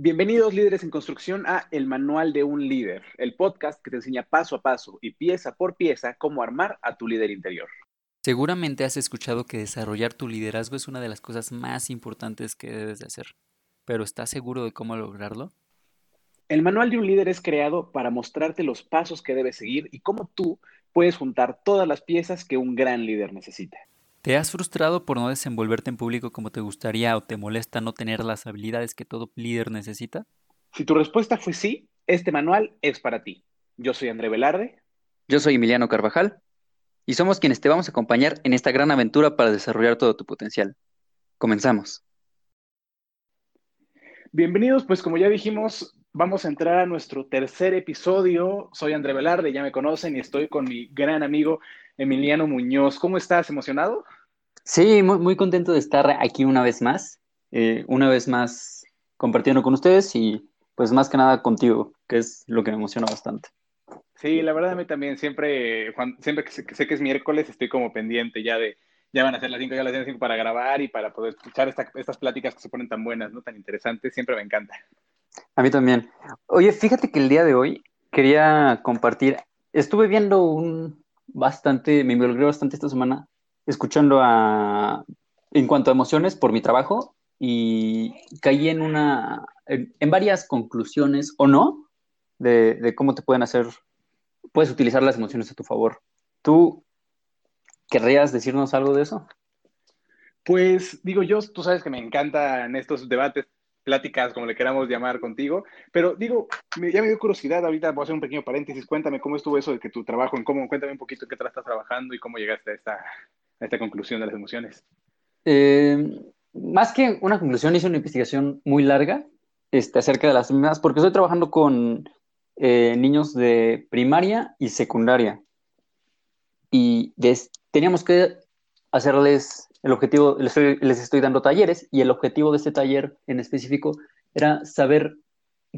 Bienvenidos líderes en construcción a El Manual de un Líder, el podcast que te enseña paso a paso y pieza por pieza cómo armar a tu líder interior. Seguramente has escuchado que desarrollar tu liderazgo es una de las cosas más importantes que debes de hacer, pero ¿estás seguro de cómo lograrlo? El Manual de un Líder es creado para mostrarte los pasos que debes seguir y cómo tú puedes juntar todas las piezas que un gran líder necesita. ¿Te has frustrado por no desenvolverte en público como te gustaría o te molesta no tener las habilidades que todo líder necesita? Si tu respuesta fue sí, este manual es para ti. Yo soy André Velarde. Yo soy Emiliano Carvajal y somos quienes te vamos a acompañar en esta gran aventura para desarrollar todo tu potencial. Comenzamos. Bienvenidos, pues como ya dijimos, vamos a entrar a nuestro tercer episodio. Soy André Velarde, ya me conocen y estoy con mi gran amigo Emiliano Muñoz. ¿Cómo estás? ¿Emocionado? Sí, muy, muy contento de estar aquí una vez más, eh, una vez más compartiendo con ustedes y pues más que nada contigo, que es lo que me emociona bastante. Sí, la verdad a mí también, siempre, siempre que sé, que es miércoles estoy como pendiente ya de, ya van a ser las 5, ya las 5 para grabar y para poder escuchar estas pláticas que se ponen tan buenas, ¿no? Tan interesantes, siempre me encanta. A mí también. Oye, fíjate que el día de hoy quería compartir, estuve viendo un, bastante, me involucré bastante esta semana escuchando a, en cuanto a emociones por mi trabajo y caí en una, en, varias conclusiones o no de, de, cómo te pueden hacer, puedes utilizar las emociones a tu favor. ¿Tú querrías decirnos algo de eso? Pues digo yo, tú sabes que me encantan estos debates pláticas, como le queramos llamar contigo. Pero digo, ya me dio curiosidad, ahorita voy a hacer un pequeño paréntesis, cuéntame cómo estuvo eso de que tu trabajo, en cómo, cuéntame un poquito en qué te estás trabajando y cómo llegaste a esta, a esta conclusión de las emociones. Eh, más que una conclusión, hice una investigación muy larga este, acerca de las mismas, porque estoy trabajando con eh, niños de primaria y secundaria. Y teníamos que hacerles el objetivo, les estoy, dando talleres y el objetivo de este taller en específico era saber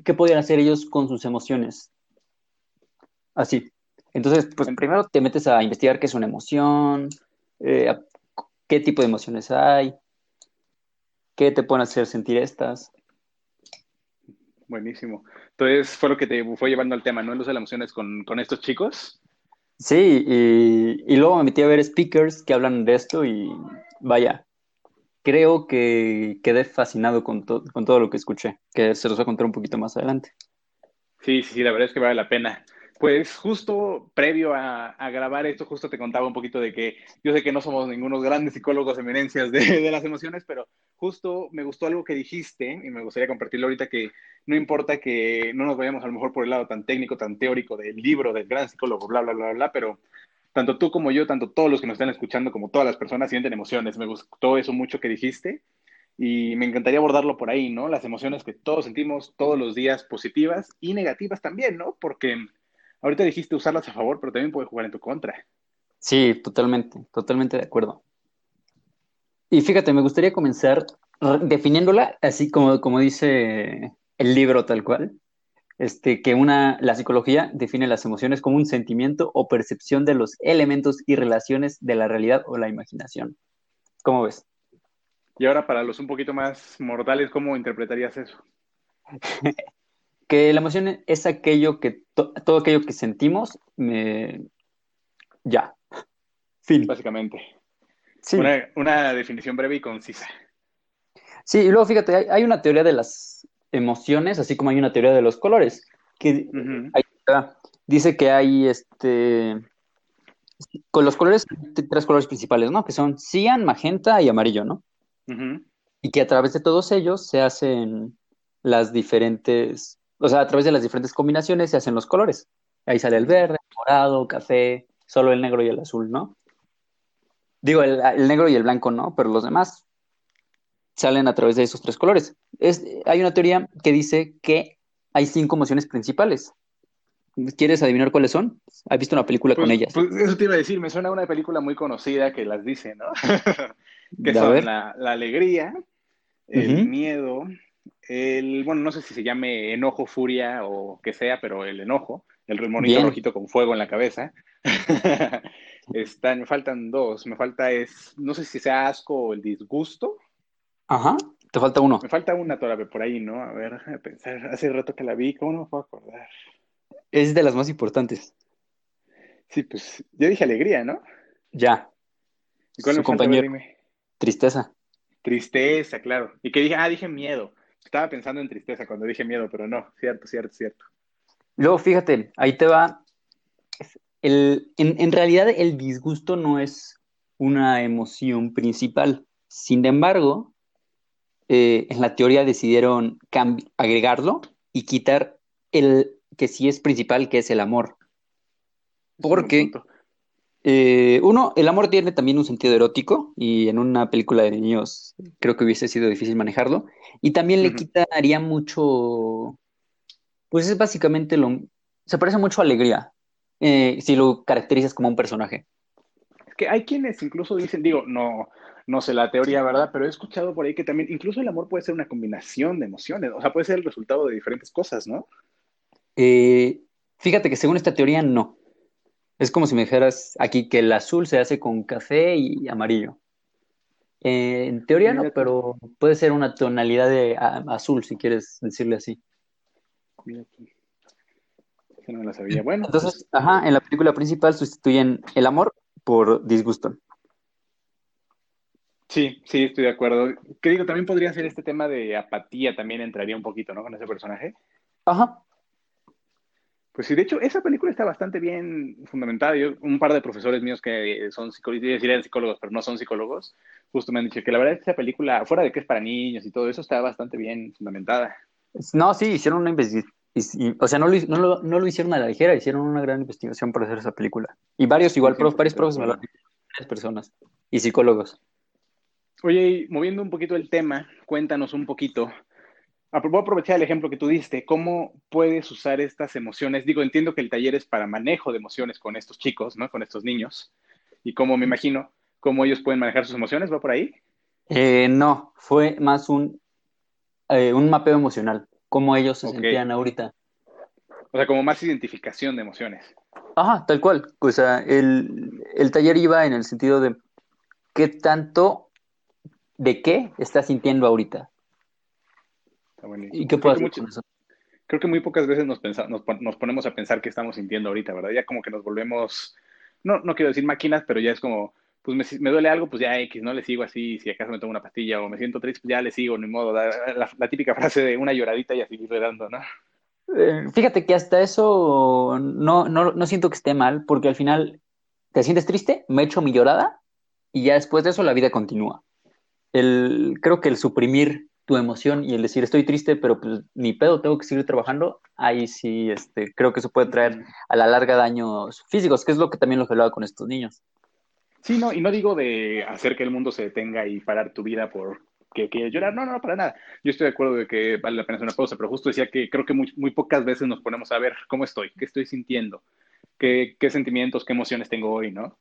qué podían hacer ellos con sus emociones. Así. Entonces, pues primero te metes a investigar qué es una emoción, eh, qué tipo de emociones hay, qué te pueden hacer sentir estas. Buenísimo. Entonces, fue lo que te fue llevando al tema, ¿no? El uso de las emociones con, con estos chicos. Sí, y, y, luego me metí a ver speakers que hablan de esto y vaya, creo que quedé fascinado con, con todo lo que escuché, que se los voy a contar un poquito más adelante. Sí, sí, sí, la verdad es que vale la pena. Pues justo previo a, grabar esto, justo te contaba un poquito de que yo sé que no somos ningunos grandes psicólogos eminencias de, de, las emociones, pero justo me gustó algo que dijiste y me gustaría compartirlo ahorita que no importa que no nos vayamos a lo mejor por el lado tan técnico, tan teórico del libro del gran psicólogo, bla, bla, bla, bla, pero tanto tú como yo, tanto todos los que nos están escuchando, como todas las personas sienten emociones. Me gustó eso mucho que dijiste y me encantaría abordarlo por ahí, ¿no? Las emociones que todos sentimos todos los días, positivas y negativas también, ¿no? Porque ahorita dijiste usarlas a favor, pero también puede jugar en tu contra. Sí, totalmente, totalmente de acuerdo. Y fíjate, me gustaría comenzar definiéndola así como, como dice el libro tal cual, este, que una, la psicología define las emociones como un sentimiento o percepción de los elementos y relaciones de la realidad o la imaginación. ¿Cómo ves? Y ahora para los un poquito más mortales, ¿cómo interpretarías eso? que la emoción es aquello que, todo aquello que sentimos, me... ya, fin. Básicamente. Sí. Una, definición breve y concisa. Sí, y luego fíjate, hay una teoría de las emociones, así como hay una teoría de los colores, que dice que hay este con los colores, tres colores principales, ¿no? Que son cian, magenta y amarillo, ¿no? Y que a través de todos ellos se hacen las diferentes, o sea, a través de las diferentes combinaciones se hacen los colores. Ahí sale el verde, el morado, café, solo el negro y el azul, ¿no? Digo, el negro y el blanco no, pero los demás salen a través de esos tres colores. Es, hay una teoría que dice que hay cinco emociones principales. ¿Quieres adivinar cuáles son? ¿Has visto una película con pues, ellas? Pues eso te iba a decir, me suena a una película muy conocida que las dice, ¿no? que son la, alegría, el miedo, el, bueno, no sé si se llame enojo, furia o que sea, pero el enojo, el monito rojito con fuego en la cabeza. Están, me faltan dos, me falta es, no sé si sea asco o el disgusto. Ajá. Te falta uno. Me falta una todavía por ahí, ¿no? A ver, déjame pensar. Hace rato que la vi, ¿cómo no me puedo acordar? Es de las más importantes. Sí, pues yo dije alegría, ¿no? Ya. ¿Y cuál Su falta? Ver, compañero. Tristeza. Tristeza, claro. ¿Y qué dije? Ah, dije miedo. Estaba pensando en tristeza cuando dije miedo, pero no. Cierto, cierto, cierto. Luego, fíjate, ahí te va. El, en, en realidad, el disgusto no es una emoción principal. Sin embargo, eh, en la teoría decidieron agregarlo y quitar el que sí es principal, que es el amor. Porque, eh, uno, el amor tiene también un sentido erótico y en una película de niños creo que hubiese sido difícil manejarlo. Y también le quitaría mucho, pues es básicamente lo, se parece mucho a alegría, eh, si lo caracterizas como un personaje. Que hay quienes incluso dicen, digo, no, no sé la teoría, ¿verdad? Pero he escuchado por ahí que también, incluso el amor puede ser una combinación de emociones, o sea, puede ser el resultado de diferentes cosas, ¿no? Eh, fíjate que según esta teoría, no. Es como si me dijeras aquí que el azul se hace con café y amarillo. Eh, en teoría no, Mira pero puede ser una tonalidad de a- azul, si quieres decirle así. mira no me la sabía. Bueno, Entonces, ajá, en la película principal sustituyen el amor por disgusto. sí, sí, estoy de acuerdo. Que digo, también podría ser este tema de apatía, también entraría un poquito, ¿no? Con ese personaje. Ajá. Pues sí, de hecho, esa película está bastante bien fundamentada. Yo, un par de profesores míos que son psicólogos, eran psicólogos, pero no son psicólogos, justo me han dicho que la verdad es que esa película, fuera de que es para niños y todo eso, está bastante bien fundamentada. No, sí, hicieron una investigación. O sea, no lo, hi- no, lo, no lo hicieron a la ligera, hicieron una gran investigación para hacer esa película. Y varios, igual, Sí, prof- varios 100% de profes me lo han acuerdo. dicho, varias personas. Y psicólogos. Oye, y moviendo un poquito el tema, cuéntanos un poquito. Voy a aprovechar el ejemplo que tú diste. ¿Cómo puedes usar estas emociones? Digo, entiendo que el taller es para manejo de emociones con estos chicos, ¿no? Con estos niños. Y cómo me imagino, cómo ellos pueden manejar sus emociones, ¿va por ahí? Eh, no, fue más un, eh, un mapeo emocional, cómo ellos se sentían ahorita. O sea, como más identificación de emociones. Ajá, tal cual. O sea, el, el taller iba en el sentido de qué tanto, de qué estás sintiendo ahorita Está buenísimo. y qué puedes hacer mucho- con eso. creo que muy pocas veces nos, pensa- nos, pon- nos ponemos a pensar qué estamos sintiendo ahorita, ¿verdad? Ya como que nos volvemos, no, no quiero decir máquinas, pero ya es como, pues me, me duele algo, pues ya X, no le sigo así, si acaso me tomo una pastilla o me siento triste, pues ya le sigo, ni modo. La, la- la típica frase de una lloradita y a seguirle dando, ¿no? Eh, fíjate que hasta eso no, no, no siento que esté mal, porque al final te sientes triste, me echo mi llorada y ya después de eso la vida continúa. El, creo que el suprimir tu emoción y el decir estoy triste, pero pues ni pedo, tengo que seguir trabajando, ahí sí, este, creo que eso puede traer a la larga daños físicos, que es lo que también lo que hablaba con estos niños. Sí, no, y no digo de hacer que el mundo se detenga y parar tu vida por que quieres llorar, no, no, no, para nada. Yo estoy de acuerdo de que vale la pena hacer una pausa, pero justo decía que creo que muy, muy pocas veces nos ponemos a ver cómo estoy, qué estoy sintiendo, qué, qué sentimientos, qué emociones tengo hoy, ¿no?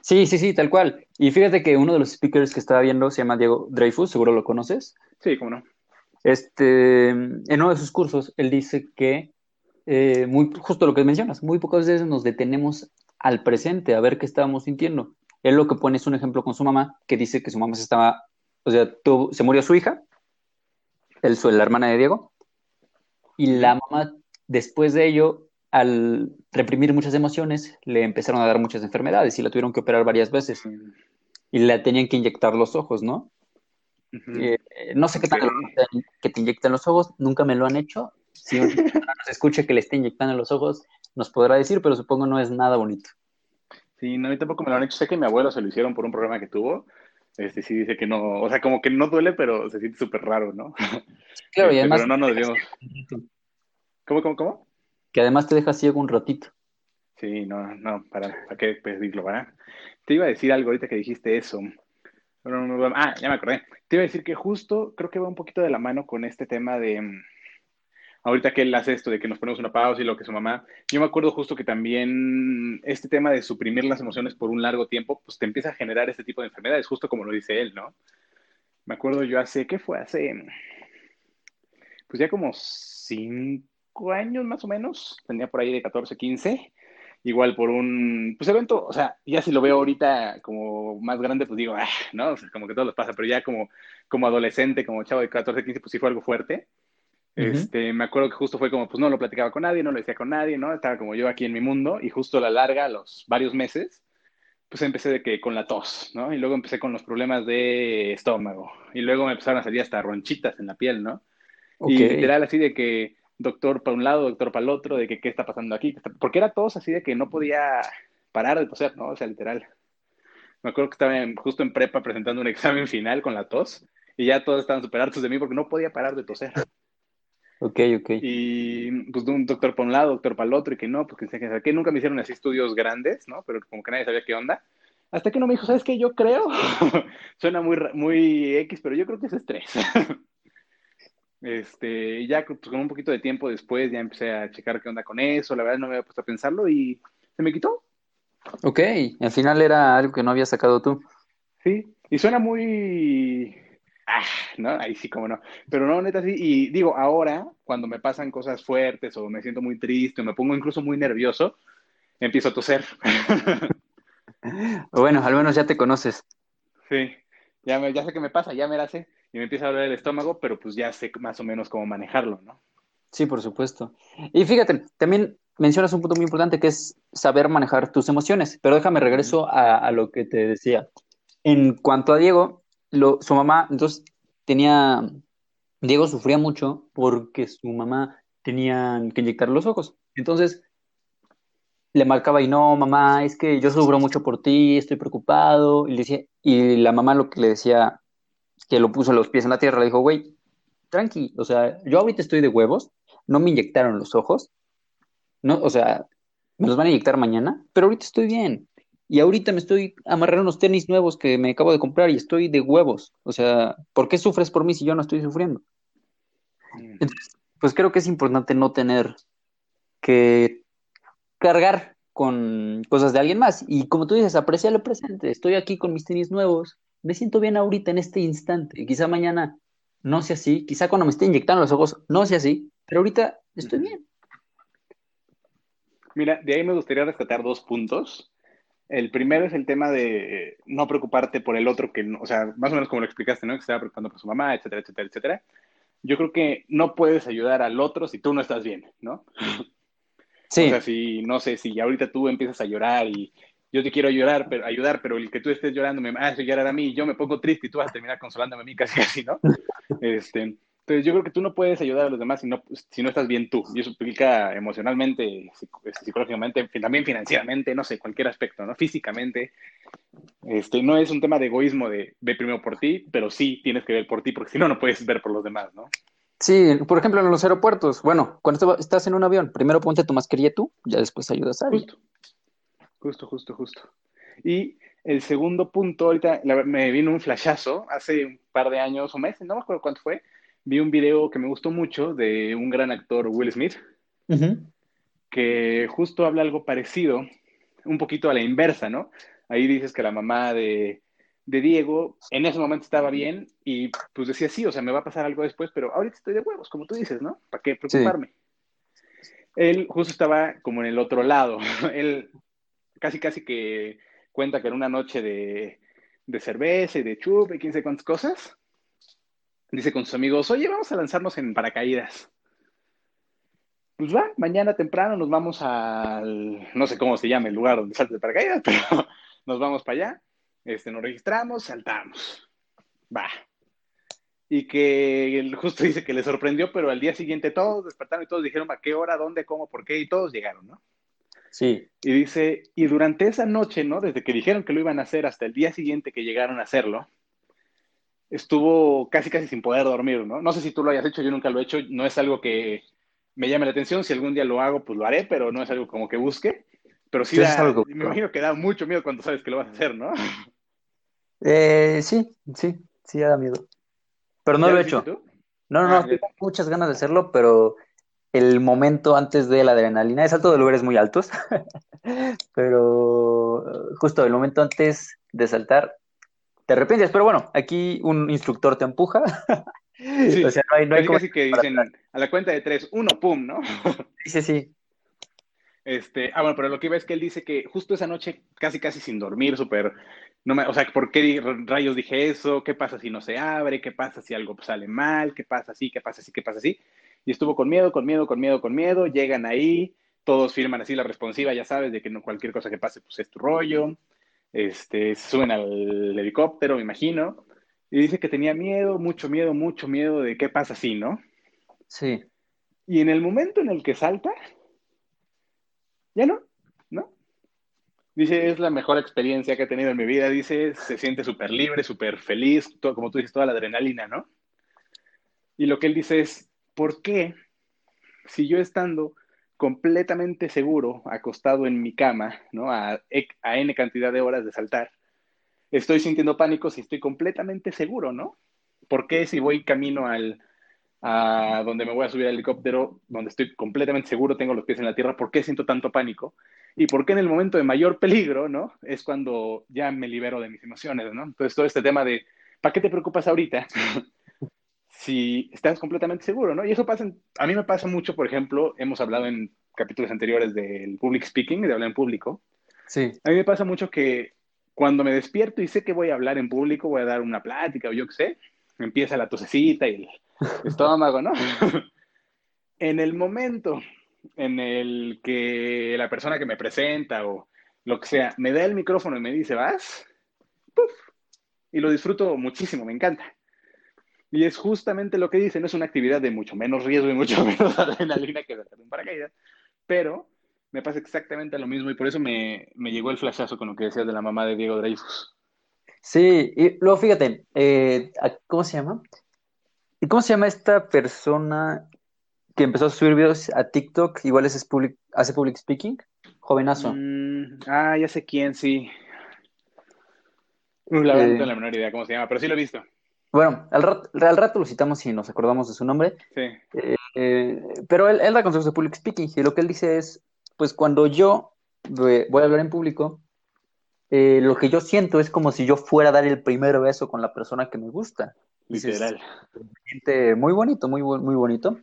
Sí, sí, sí, tal cual. Y fíjate que uno de los speakers que estaba viendo se llama Diego Dreyfus, seguro lo conoces. Sí, cómo no. Este, en uno de sus cursos, él dice que, eh, muy, justo lo que mencionas, muy pocas veces nos detenemos al presente a ver qué estábamos sintiendo. Él lo que pone es un ejemplo con su mamá, que dice que su mamá se estaba, o sea, tuvo- se murió su hija, su- la hermana de Diego, y la mamá, después de ello, al reprimir muchas emociones, le empezaron a dar muchas enfermedades y la tuvieron que operar varias veces y le tenían que inyectar los ojos, ¿no? Eh, eh, no sé qué tal que te inyectan los ojos, nunca me lo han hecho. Si una persona nos escucha que le esté inyectando los ojos, nos podrá decir, pero supongo no es nada bonito. Sí, no, a mí tampoco me lo han hecho. Sé que mi abuelo se lo hicieron por un programa que tuvo. Este sí dice que no, o sea, como que no duele, pero se siente súper raro, ¿no? Claro, y Este, además pero no nos debíamos. ¿Cómo, cómo, cómo? que además te deja ciego un ratito. Sí, no, no, para, para qué pedirlo, ¿verdad? Te iba a decir algo ahorita que dijiste eso. Ah, ya me acordé. Te iba a decir que justo creo que va un poquito de la mano con este tema de. Ahorita que él hace esto de que nos ponemos una pausa y lo que su mamá. Yo me acuerdo justo que también este tema de suprimir las emociones por un largo tiempo, pues te empieza a generar este tipo de enfermedades, justo como lo dice él, ¿no? Me acuerdo yo hace, ¿qué fue? Hace. Pues ya como cinco años más o menos. Tenía por ahí de 14, 15 igual por un, pues evento, o sea, ya si lo veo ahorita como más grande, pues digo, ah, ¿no? O sea, como que todo lo pasa, pero ya como, como adolescente, como chavo de 14, 15, pues sí fue algo fuerte. Este, me acuerdo que justo fue como, pues no lo platicaba con nadie, no lo decía con nadie, ¿no? Estaba como yo aquí en mi mundo y justo a la larga, los varios meses, pues empecé de que con la tos, ¿no? Y luego empecé con los problemas de estómago y luego me empezaron a salir hasta ronchitas en la piel, ¿no? Y literal así de que doctor para un lado, doctor para el otro, de que qué está pasando aquí, porque era tos así de que no podía parar de toser, ¿no? O sea, literal. Me acuerdo que estaba justo en prepa presentando un examen final con la tos y ya todos estaban súper hartos de mí porque no podía parar de toser. Ok, ok. Y pues de un doctor para un lado, doctor para el otro, y que no, porque que, que nunca me hicieron así estudios grandes, ¿no? Pero como que nadie sabía qué onda. Hasta que uno me dijo, ¿sabes qué? Yo creo, suena muy, muy X, pero yo creo que es estrés. este, ya pues, con un poquito de tiempo después ya empecé a checar qué onda con eso, la verdad no me había puesto a pensarlo y se me quitó. Ok, al final era algo que no había sacado tú. Sí, y suena muy ah, ¿no? Ahí sí, como no. Pero no, neta, sí. Y digo, ahora, cuando me pasan cosas fuertes o me siento muy triste o me pongo incluso muy nervioso, empiezo a toser. bueno, al menos ya te conoces. Sí, ya, me, ya sé qué me pasa, ya me la sé. Y me empieza a doler el estómago, pero pues ya sé más o menos cómo manejarlo, ¿no? Sí, por supuesto. Y fíjate, también mencionas un punto muy importante que es saber manejar tus emociones. Pero déjame regreso a, a lo que te decía. En cuanto a Diego, su mamá, entonces tenía, Diego sufría mucho porque su mamá tenía que inyectar los ojos. Entonces le marcaba y no, mamá, es que yo sufro mucho por ti, estoy preocupado. Y, le decía, y la mamá lo que le decía, que lo puso los pies en la tierra, le dijo, güey, tranqui, o sea, yo ahorita estoy de huevos, no me inyectaron los ojos, no, o sea, me los van a inyectar mañana, pero ahorita estoy bien. Y ahorita me estoy amarrando unos tenis nuevos que me acabo de comprar y estoy de huevos. O sea, ¿por qué sufres por mí si yo no estoy sufriendo? Mm. Entonces, pues creo que es importante no tener que cargar con cosas de alguien más. Y como tú dices, aprecia lo presente. Estoy aquí con mis tenis nuevos. Me siento bien ahorita en este instante. Quizá mañana no sea así. Quizá cuando me esté inyectando los ojos no sea así. Pero ahorita estoy bien. Mira, de ahí me gustaría rescatar dos puntos. El primero es el tema de no preocuparte por el otro, que, o sea, más o menos como lo explicaste, ¿no? Que estaba preocupando por su mamá, etcétera, etcétera, etcétera. Yo creo que no puedes ayudar al otro si tú no estás bien, ¿no? Sí. O sea, si, no sé, si ahorita tú empiezas a llorar y yo te quiero llorar, pero, ayudar, pero el que tú estés llorando me hace llorar a mí y yo me pongo triste y tú vas a terminar consolándome a mí casi así, ¿no? Este, entonces yo creo que tú no puedes ayudar a los demás si no, si no estás bien tú. Y eso implica emocionalmente, psicológicamente, también financieramente, no sé, cualquier aspecto, ¿no? Físicamente. Este, no es un tema de egoísmo de ve primero por ti, pero sí tienes que ver por ti, porque si no, no puedes ver por los demás, ¿no? Sí, por ejemplo, en los aeropuertos, bueno, cuando estás en un avión, primero ponte tu mascarilla tú, ya después ayudas a alguien. Justo, justo, justo, justo. Y el segundo punto, ahorita me vino un flashazo hace un par de años o meses, no me acuerdo cuánto fue, vi un video que me gustó mucho de un gran actor, Will Smith, que justo habla algo parecido, un poquito a la inversa, ¿no? Ahí dices que la mamá de, Diego en ese momento estaba bien y pues decía, sí, o sea, me va a pasar algo después, pero ahorita estoy de huevos, como tú dices, ¿no? ¿Para qué preocuparme? Él justo estaba como en el otro lado. Él casi, casi que cuenta que en una noche de, de cerveza y de chup y quién sé cuántas cosas, dice con sus amigos, oye, vamos a lanzarnos en paracaídas. Pues va, mañana temprano nos vamos al, no sé cómo se llama el lugar donde salta de paracaídas, pero nos vamos para allá, este, nos registramos, saltamos. Va. Y que él justo dice que le sorprendió, pero al día siguiente todos despertaron y todos dijeron a qué hora, dónde, cómo, por qué, y todos llegaron, ¿no? Sí. Y dice, y durante esa noche, ¿no? Desde que dijeron que lo iban a hacer hasta el día siguiente que llegaron a hacerlo, estuvo casi casi sin poder dormir, ¿no? No sé si tú lo hayas hecho, yo nunca lo he hecho, no es algo que me llame la atención, si algún día lo hago, pues lo haré, pero no es algo como que busque, pero sí, me imagino que da mucho miedo cuando sabes que lo vas a hacer, ¿no? Eh, sí, sí, sí da miedo, pero no lo he hecho. No, no, no, ah, tengo muchas ganas de hacerlo, pero el momento antes de la adrenalina, es salto de lugares muy altos, pero justo el momento antes de saltar te arrepientes, pero bueno, aquí un instructor te empuja. o sea, no hay, no hay que dicen a la cuenta de tres, uno, pum, ¿no? sí, sí, sí. Este, ah, bueno, pero lo que iba es que él dice que justo esa noche, casi casi sin dormir, súper, no me, o sea, ¿por qué rayos dije eso? ¿Qué pasa si no se abre? ¿Qué pasa si algo sale mal? ¿Qué pasa así? ¿Qué pasa así? ¿Qué pasa así? Y estuvo con miedo, con miedo, con miedo, con miedo, llegan ahí, todos firman así la responsiva, ya sabes, de que no cualquier cosa que pase, pues es tu rollo, este, suben al helicóptero, me imagino, y dice que tenía miedo, mucho miedo, mucho miedo de qué pasa así, ¿no? Sí. Y en el momento en el que salta, ya no, ¿no? Dice, es la mejor experiencia que he tenido en mi vida. Dice, se siente súper libre, súper feliz, todo, como tú dices, toda la adrenalina, ¿no? Y lo que él dice es, ¿por qué si yo estando completamente seguro, acostado en mi cama, ¿no? A, a N cantidad de horas de saltar, estoy sintiendo pánico si estoy completamente seguro, ¿no? ¿Por qué si voy camino al, a donde me voy a subir al helicóptero, donde estoy completamente seguro, tengo los pies en la tierra, ¿por qué siento tanto pánico? Y por qué en el momento de mayor peligro, ¿no? Es cuando ya me libero de mis emociones, ¿no? Entonces todo este tema de, ¿para qué te preocupas ahorita? si estás completamente seguro, ¿no? Y eso pasa, a mí me pasa mucho, por ejemplo, hemos hablado en capítulos anteriores del public speaking, de hablar en público. Sí. A mí me pasa mucho que cuando me despierto y sé que voy a hablar en público, voy a dar una plática o yo qué sé, empieza la tosecita y el estómago, ¿no? en el momento en el que la persona que me presenta o lo que sea me da el micrófono y me dice, vas, ¡puf! y lo disfruto muchísimo, me encanta. Y es justamente lo que dice, no es una actividad de mucho menos riesgo y mucho menos adrenalina que saltar un paracaídas, pero me pasa exactamente lo mismo y por eso me, me, llegó el flashazo con lo que decías de la mamá de Diego Dreyfus. Sí, y luego fíjate, eh, ¿cómo se llama? ¿Y cómo se llama esta persona que empezó a subir videos a TikTok? Igual es public, hace public speaking. Jovenazo. Mm, ah, ya sé quién, sí. La verdad no tengo la menor idea cómo se llama, pero sí lo he visto. Bueno, al rato, al rato lo citamos y nos acordamos de su nombre. Sí. Eh, eh, pero él, él da consejos de public speaking y lo que él dice es, pues cuando yo voy a hablar en público, eh, lo que yo siento es como si yo fuera a dar el primer beso con la persona que me gusta. Literal. Muy bonito, muy, muy bonito.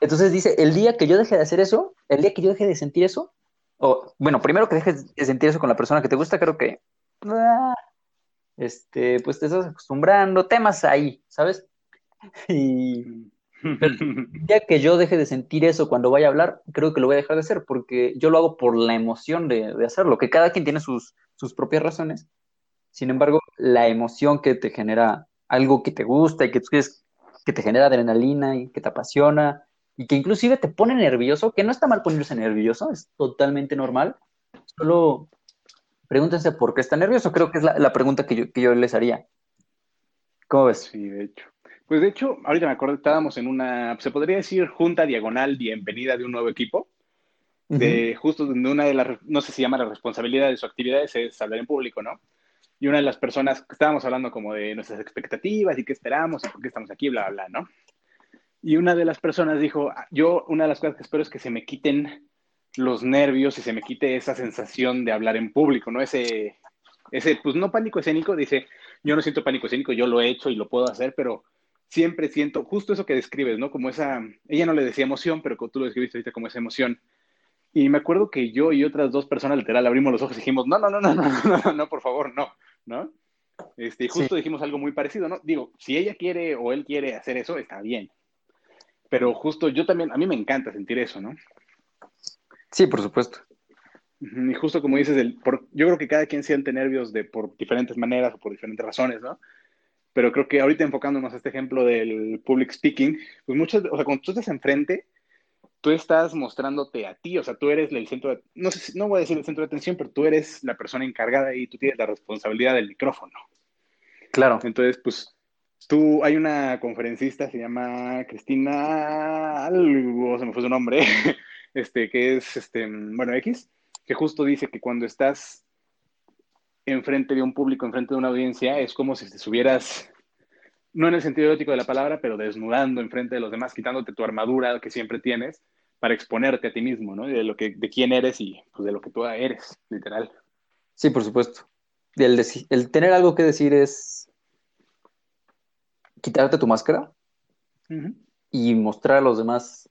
Entonces dice, el día que yo deje de hacer eso, el día que yo deje de sentir eso, o bueno, primero que dejes de sentir eso con la persona que te gusta, creo que este, pues te estás acostumbrando, temas ahí, ¿sabes? Y día que yo deje de sentir eso cuando vaya a hablar, creo que lo voy a dejar de hacer, porque yo lo hago por la emoción de, de hacerlo, que cada quien tiene sus, sus propias razones. Sin embargo, la emoción que te genera algo que te gusta y que tú quieres, que te genera adrenalina y que te apasiona y que inclusive te pone nervioso, que no está mal ponerse nervioso, es totalmente normal. Solo pregúntense por qué está nervioso. Creo que es la, pregunta que yo, que yo les haría. ¿Cómo ves? Sí, de hecho. Pues de hecho, ahorita me acuerdo, estábamos en una, se podría decir, junta diagonal bienvenida de un nuevo equipo. De justo donde una de las, no sé si llama la responsabilidad de su actividad es hablar en público, ¿no? y una de las personas, estábamos hablando como de nuestras expectativas y qué esperamos y por qué estamos aquí, bla, bla, bla, ¿no? Y una de las personas dijo, yo una de las cosas que espero es que se me quiten los nervios y se me quite esa sensación de hablar en público, ¿no? Ese, ese, pues no pánico escénico, dice, yo no siento pánico escénico, yo lo he hecho y lo puedo hacer, pero siempre siento justo eso que describes, ¿no? Como esa, ella no le decía emoción, pero tú lo describiste ahorita como esa emoción. Y me acuerdo que yo y otras dos personas literal abrimos los ojos y dijimos, no, no, no, no, no, no, no, no por favor, no. ¿no? Este, y justo dijimos algo muy parecido, ¿no? Digo, si ella quiere o él quiere hacer eso, está bien. Pero justo yo también, a mí me encanta sentir eso, ¿no? Sí, por supuesto. Y justo como dices, el, por, yo creo que cada quien siente nervios de, por diferentes maneras o por diferentes razones, ¿no? Pero creo que ahorita enfocándonos a este ejemplo del public speaking, pues muchas, o sea, cuando tú estás enfrente, tú estás mostrándote a ti, o sea, tú eres el centro de, no sé, no voy a decir el centro de atención, pero tú eres la persona encargada y tú tienes la responsabilidad del micrófono. Claro. Entonces, pues, tú, hay una conferencista, se llama Cristina, algo, se me fue su nombre, este, que es, este, bueno, X, que justo dice que cuando estás enfrente de un público, enfrente de una audiencia, es como si te subieras no en el sentido erótico de la palabra, pero desnudando enfrente de los demás, quitándote tu armadura que siempre tienes para exponerte a ti mismo, ¿no? De lo que, de quién eres y pues, de lo que tú eres, literal. Sí, por supuesto. El, el tener algo que decir es quitarte tu máscara y mostrar a los demás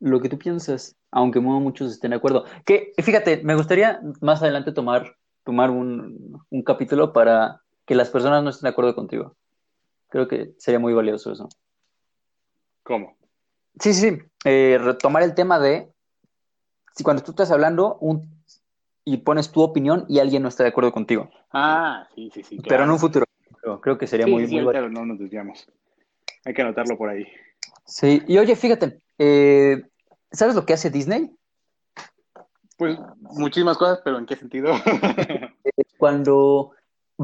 lo que tú piensas, aunque no muchos estén de acuerdo. Que fíjate, me gustaría más adelante tomar, tomar un, un capítulo para que las personas no estén de acuerdo contigo. Creo que sería muy valioso eso. ¿Cómo? Sí, sí. Eh, retomar el tema de si cuando tú estás hablando un, y pones tu opinión y alguien no está de acuerdo contigo. Ah, sí, sí, sí. Pero en un futuro. Creo que sería muy, sí, muy no nos desviamos. Hay que anotarlo por ahí. Sí, y oye, fíjate, eh, ¿sabes lo que hace Disney? Pues muchísimas cosas, pero ¿en qué sentido? Cuando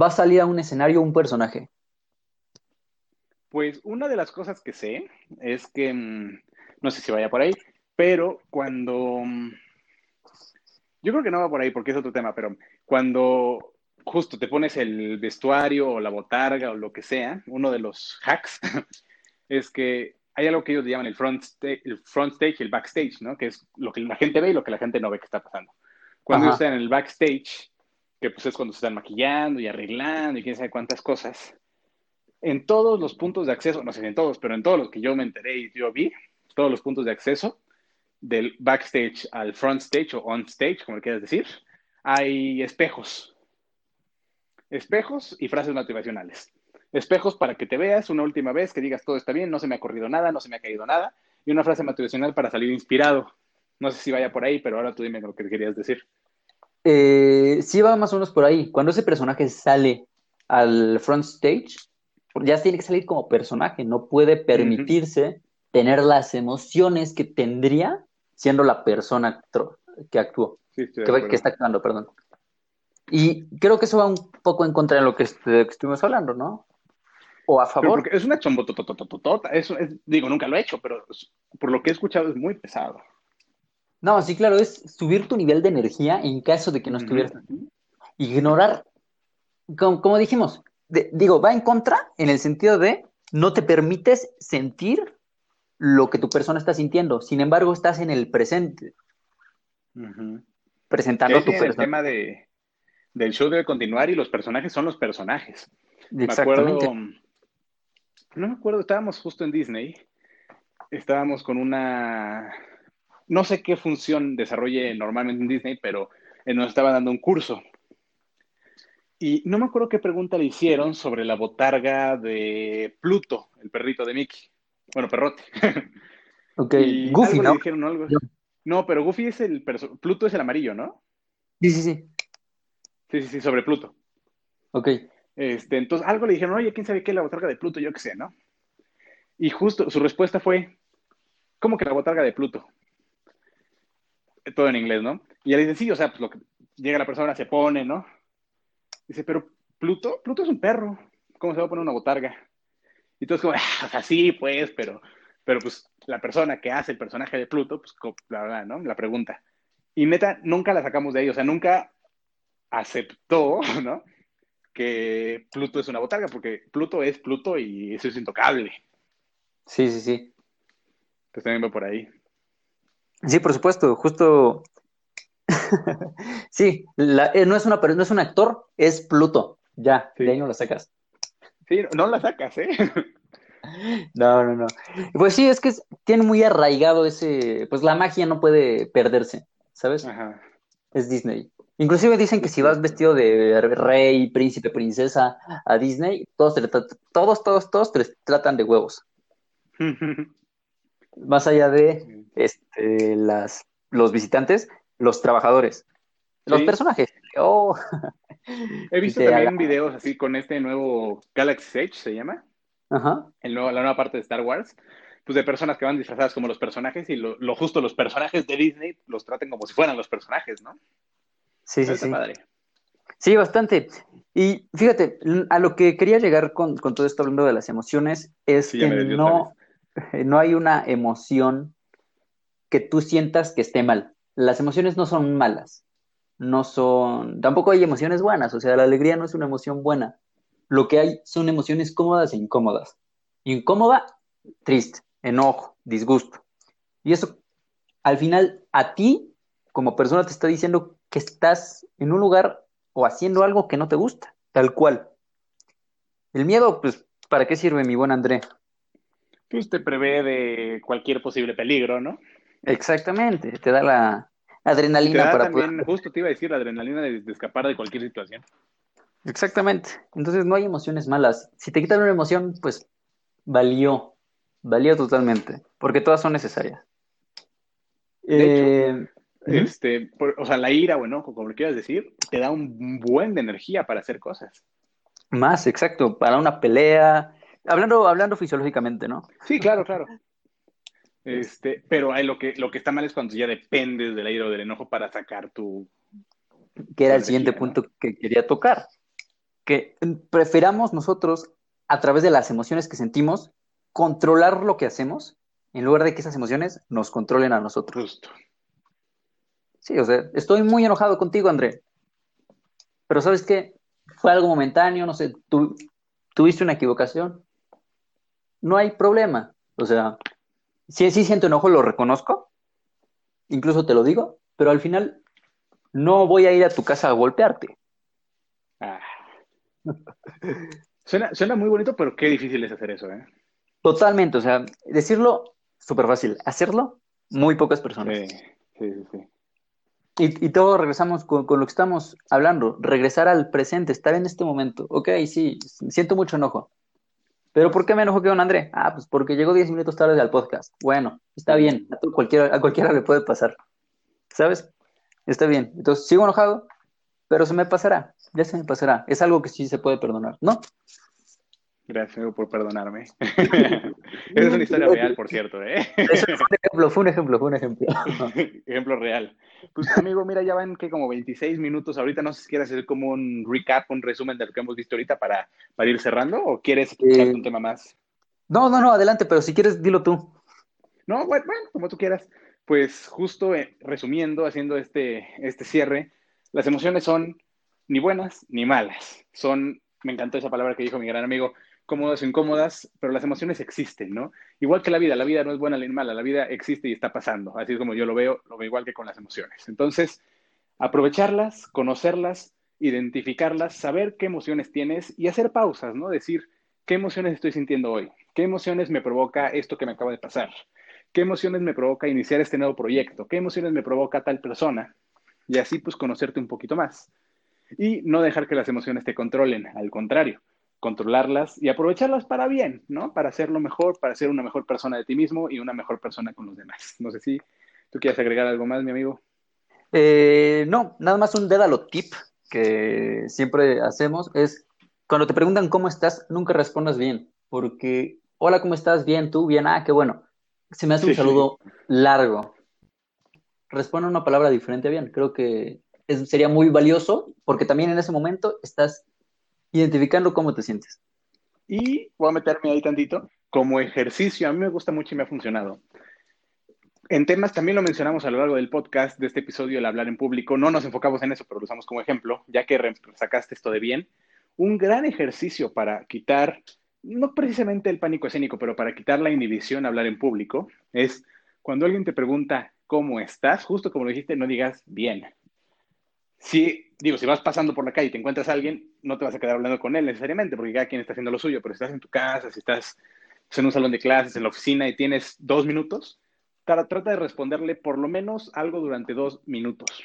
va a salir a un escenario un personaje. Pues una de las cosas que sé es que, mm, no sé si vaya por ahí, pero cuando, mm, yo creo que no va por ahí porque es otro tema, pero cuando justo te pones el vestuario o la botarga o lo que sea, uno de los hacks es que hay algo que ellos llaman el front, el front stage y el backstage, ¿no? Que es lo que la gente ve y lo que la gente no ve que está pasando. Cuando ellos están en el backstage, que pues es cuando se están maquillando y arreglando y quién sabe cuántas cosas, en todos los puntos de acceso, no sé si en todos, pero en todos los que yo me enteré y yo vi, todos los puntos de acceso, del backstage al front stage o on stage, como le quieras decir, hay espejos. Espejos y frases motivacionales. Espejos para que te veas una última vez, que digas todo está bien, no se me ha corrido nada, no se me ha caído nada. Y una frase motivacional para salir inspirado. No sé si vaya por ahí, pero ahora tú dime lo que querías decir. Eh, sí, va más o menos por ahí. Cuando ese personaje sale al front stage, ya tiene que salir como personaje, no puede permitirse tener las emociones que tendría siendo la persona que actuó, que, está actuando, perdón. Y creo que eso va un poco en contra de lo que, estuvimos hablando, ¿no? O a favor. es una chombototototota, es, digo, nunca lo he hecho, pero por lo que he escuchado es muy pesado. No, sí, claro, es subir tu nivel de energía en caso de que no estuvieras Ignorar, como dijimos, digo, va en contra en el sentido de no te permites sentir lo que tu persona está sintiendo. Sin embargo, estás en el presente. Presentando tu persona. El tema de, del show debe continuar y los personajes son los personajes. Exactamente. No me acuerdo, estábamos justo en Disney. Estábamos con una. No sé qué función desarrolle normalmente en Disney, pero nos estaba dando un curso y no me acuerdo qué pregunta le hicieron sobre la botarga de Pluto, el perrito de Mickey. Bueno, perrote. Ok, Goofy, ¿no? No, pero Goofy es el... Pluto es el amarillo, ¿no? Sí, sí, sí. Sí, sí, sí, sobre Pluto. Ok. Este, entonces, algo le dijeron, oye, ¿quién sabe qué es la botarga de Pluto? Yo qué sé, ¿no? Y justo su respuesta fue, ¿cómo que la botarga de Pluto? Todo en inglés, ¿no? Y él dice, sí, o sea, pues lo que llega la persona, se pone, ¿no? Dice, pero Pluto, Pluto es un perro, ¿cómo se va a poner una botarga? Y todos como, ah, o sea, sí, pues, pero, pero pues la persona que hace el personaje de Pluto, pues, la verdad, ¿no? La pregunta. Y neta, nunca la sacamos de ahí, o sea, nunca aceptó, ¿no? Que Pluto es una botarga, porque Pluto es Pluto y eso es intocable. Sí, sí, sí. Pues también va por ahí. Sí, por supuesto, justo sí, eh, no, es una, no es un actor, es Pluto. Ya, de ahí no la sacas. Sí, no la sacas, ¿eh? No, no, no. Pues sí, es que tiene muy arraigado ese, pues la magia no puede perderse, ¿sabes? Ajá. Es Disney. Inclusive dicen que si vas vestido de rey, príncipe, princesa a Disney, todos, todos, todos, todos te tratan de huevos. Más allá de este, las, los visitantes, los trabajadores, los personajes. Oh. He visto también videos así con este nuevo Galaxy Edge, se llama. Ajá. El nuevo, la nueva parte de Star Wars. Pues de personas que van disfrazadas como los personajes y lo, justo los personajes de Disney los traten como si fueran los personajes, ¿no? Sí, sí, sí. Padre. Sí, bastante. Y fíjate, a lo que quería llegar con, todo esto hablando de las emociones es que no, no hay una emoción que tú sientas que esté mal las emociones no son malas, no son, tampoco hay emociones buenas, o sea, la alegría no es una emoción buena. Lo que hay son emociones cómodas e incómodas. Incómoda, triste, enojo, disgusto. Y eso, al final, a ti, como persona, te está diciendo que estás en un lugar o haciendo algo que no te gusta, tal cual. El miedo, pues, ¿para qué sirve, mi buen André? Pues te prevé de cualquier posible peligro, ¿no? Exactamente, te da la adrenalina para también, justo te iba a decir, la adrenalina de, escapar de cualquier situación. Exactamente. Entonces no hay emociones malas. Si te quitan una emoción, pues valió, valió totalmente, porque todas son necesarias. De hecho, eh, este, o sea, la ira o enojo, como lo quieras decir, te da un buen de energía para hacer cosas. Más, exacto, para una pelea, hablando, hablando fisiológicamente, ¿no? Sí, claro, claro. Este, pero hay lo que, lo que está mal es cuando ya dependes del aire o del enojo para sacar tu. Que era el siguiente punto que quería tocar. Que preferamos nosotros, a través de las emociones que sentimos, controlar lo que hacemos, en lugar de que esas emociones nos controlen a nosotros. Justo. Sí, o sea, estoy muy enojado contigo, André. Pero ¿sabes qué? Fue algo momentáneo, no sé, tú tuviste una equivocación. No hay problema. O sea, si sí siento enojo, lo reconozco, incluso te lo digo, pero al final no voy a ir a tu casa a golpearte. Ah. Suena, muy bonito, pero qué difícil es hacer eso, ¿eh? Totalmente, o sea, decirlo súper fácil, hacerlo muy pocas personas. Sí, sí, sí. Y, y todo regresamos con, con, lo que estamos hablando, regresar al presente, estar en este momento. Ok, sí, siento mucho enojo. ¿Pero por qué me enojo con André? Ah, pues porque llegó 10 minutos tarde al podcast. Bueno, está bien, a, cualquiera, a cualquiera le puede pasar. ¿Sabes? Está bien. Entonces, sigo enojado, pero se me pasará. Ya se me pasará. Es algo que sí se puede perdonar, ¿no? Gracias por perdonarme. es una historia real, por cierto. ¿eh? fue un ejemplo, fue un ejemplo, fue un ejemplo. ejemplo real. Pues amigo, mira, ya van que como 26 minutos. Ahorita no sé si quieres hacer como un recap, un resumen de lo que hemos visto ahorita para, para ir cerrando o quieres eh, un tema más. No, no, no, adelante, pero si quieres, dilo tú. No, bueno, bueno como tú quieras. Pues justo eh, resumiendo, haciendo este, este cierre, las emociones son ni buenas ni malas. Son, me encantó esa palabra que dijo mi gran amigo, cómodas o incómodas, pero las emociones existen, ¿no? Igual que la vida, la vida no es buena ni mala, la vida existe y está pasando, así es como yo lo veo, lo veo igual que con las emociones. Entonces, aprovecharlas, conocerlas, identificarlas, saber qué emociones tienes y hacer pausas, ¿no? Decir, ¿qué emociones estoy sintiendo hoy? ¿Qué emociones me provoca esto que me acaba de pasar? ¿Qué emociones me provoca iniciar este nuevo proyecto? ¿Qué emociones me provoca tal persona? Y así pues conocerte un poquito más. Y no dejar que las emociones te controlen, al contrario, controlarlas y aprovecharlas para bien, ¿no? Para hacerlo mejor, para ser una mejor persona de ti mismo y una mejor persona con los demás. No sé si tú quieres agregar algo más, mi amigo. Eh, no, nada más un dédalo tip que siempre hacemos es cuando te preguntan cómo estás, nunca respondas bien, porque hola, ¿cómo estás? Bien, tú, bien, ah, qué bueno. Se me hace un saludo largo. Responde una palabra diferente bien. Creo que sería muy valioso porque también en ese momento estás identificando cómo te sientes. Y voy a meterme ahí tantito. Como ejercicio, a mí me gusta mucho y me ha funcionado. En temas, también lo mencionamos a lo largo del podcast de este episodio, el hablar en público. No nos enfocamos en eso, pero lo usamos como ejemplo, ya que sacaste esto de bien. Un gran ejercicio para quitar, no precisamente el pánico escénico, pero para quitar la inhibición a hablar en público, es cuando alguien te pregunta cómo estás, justo como lo dijiste, no digas bien, si, digo, si vas pasando por la calle y te encuentras a alguien, no te vas a quedar hablando con él necesariamente, porque cada quien está haciendo lo suyo, pero si estás en tu casa, si estás en un salón de clases, en la oficina y tienes dos minutos, trata de responderle por lo menos algo durante dos minutos.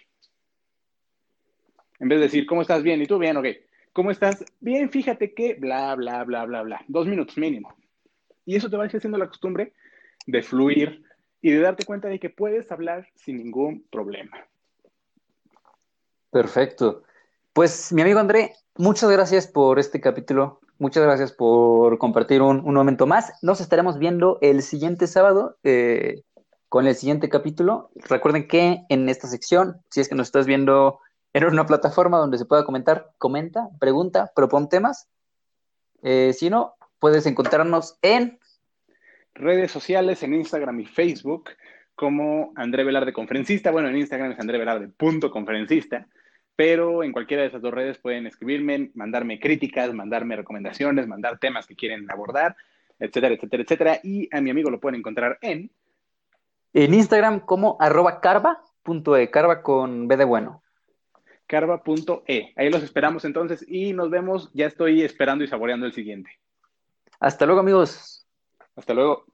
En vez de decir, ¿cómo estás? Bien, ¿y tú bien? Ok. ¿Cómo estás? Bien, fíjate que, bla, bla, bla, bla, bla. Dos minutos mínimo. Y eso te va a ir haciendo la costumbre de fluir y de darte cuenta de que puedes hablar sin ningún problema. Perfecto. Pues mi amigo André, muchas gracias por este capítulo. Muchas gracias por compartir un, momento más. Nos estaremos viendo el siguiente sábado eh, con el siguiente capítulo. Recuerden que en esta sección, si es que nos estás viendo en una plataforma donde se pueda comentar, comenta, pregunta, propon temas. Eh, si no, puedes encontrarnos en redes sociales, en Instagram y Facebook como André Velarde Conferencista. Bueno, en Instagram es André Velarde punto conferencista, pero en cualquiera de esas dos redes pueden escribirme, mandarme críticas, mandarme recomendaciones, mandar temas que quieren abordar, etcétera, etcétera, etcétera. Y a mi amigo lo pueden encontrar en... En Instagram como arroba carva.e, carva con B de bueno. Carva.e. Ahí los esperamos entonces y nos vemos. Ya estoy esperando y saboreando el siguiente. Hasta luego, amigos. Hasta luego.